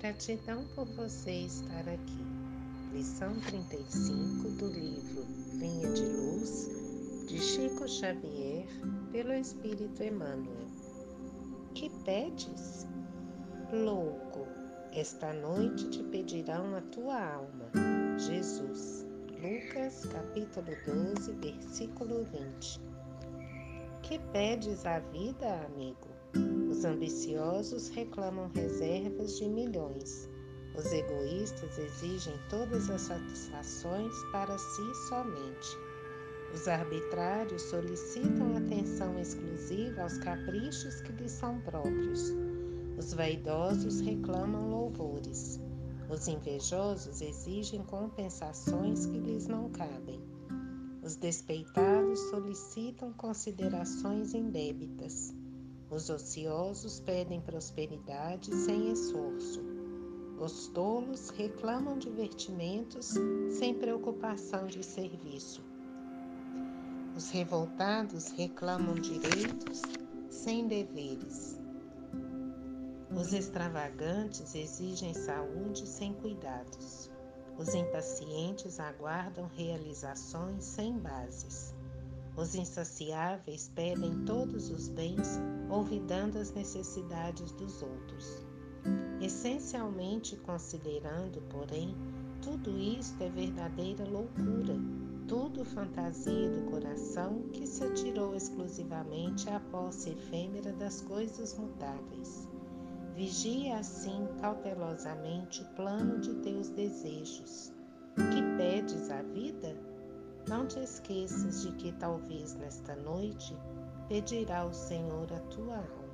Gratidão por você estar aqui. Lição 35 do livro Vinha de Luz, de Chico Xavier, pelo Espírito Emmanuel. Que pedes? Louco, esta noite te pedirão a tua alma. Jesus. Lucas, capítulo 12, versículo 20. Que pedes a vida, amigo? Os ambiciosos reclamam reservas de milhões. Os egoístas exigem todas as satisfações para si somente. Os arbitrários solicitam atenção exclusiva aos caprichos que lhes são próprios. Os vaidosos reclamam louvores. Os invejosos exigem compensações que lhes não cabem. Os despeitados solicitam considerações indébitas. Os ociosos pedem prosperidade sem esforço. Os tolos reclamam divertimentos sem preocupação de serviço. Os revoltados reclamam direitos sem deveres. Os extravagantes exigem saúde sem cuidados. Os impacientes aguardam realizações sem bases. Os insaciáveis pedem todos os bens, olvidando as necessidades dos outros. Essencialmente considerando, porém, tudo isto é verdadeira loucura, tudo fantasia do coração que se atirou exclusivamente à posse efêmera das coisas mutáveis. Vigia assim cautelosamente o plano de teus desejos. Que te esqueças de que talvez nesta noite pedirá o Senhor a tua alma.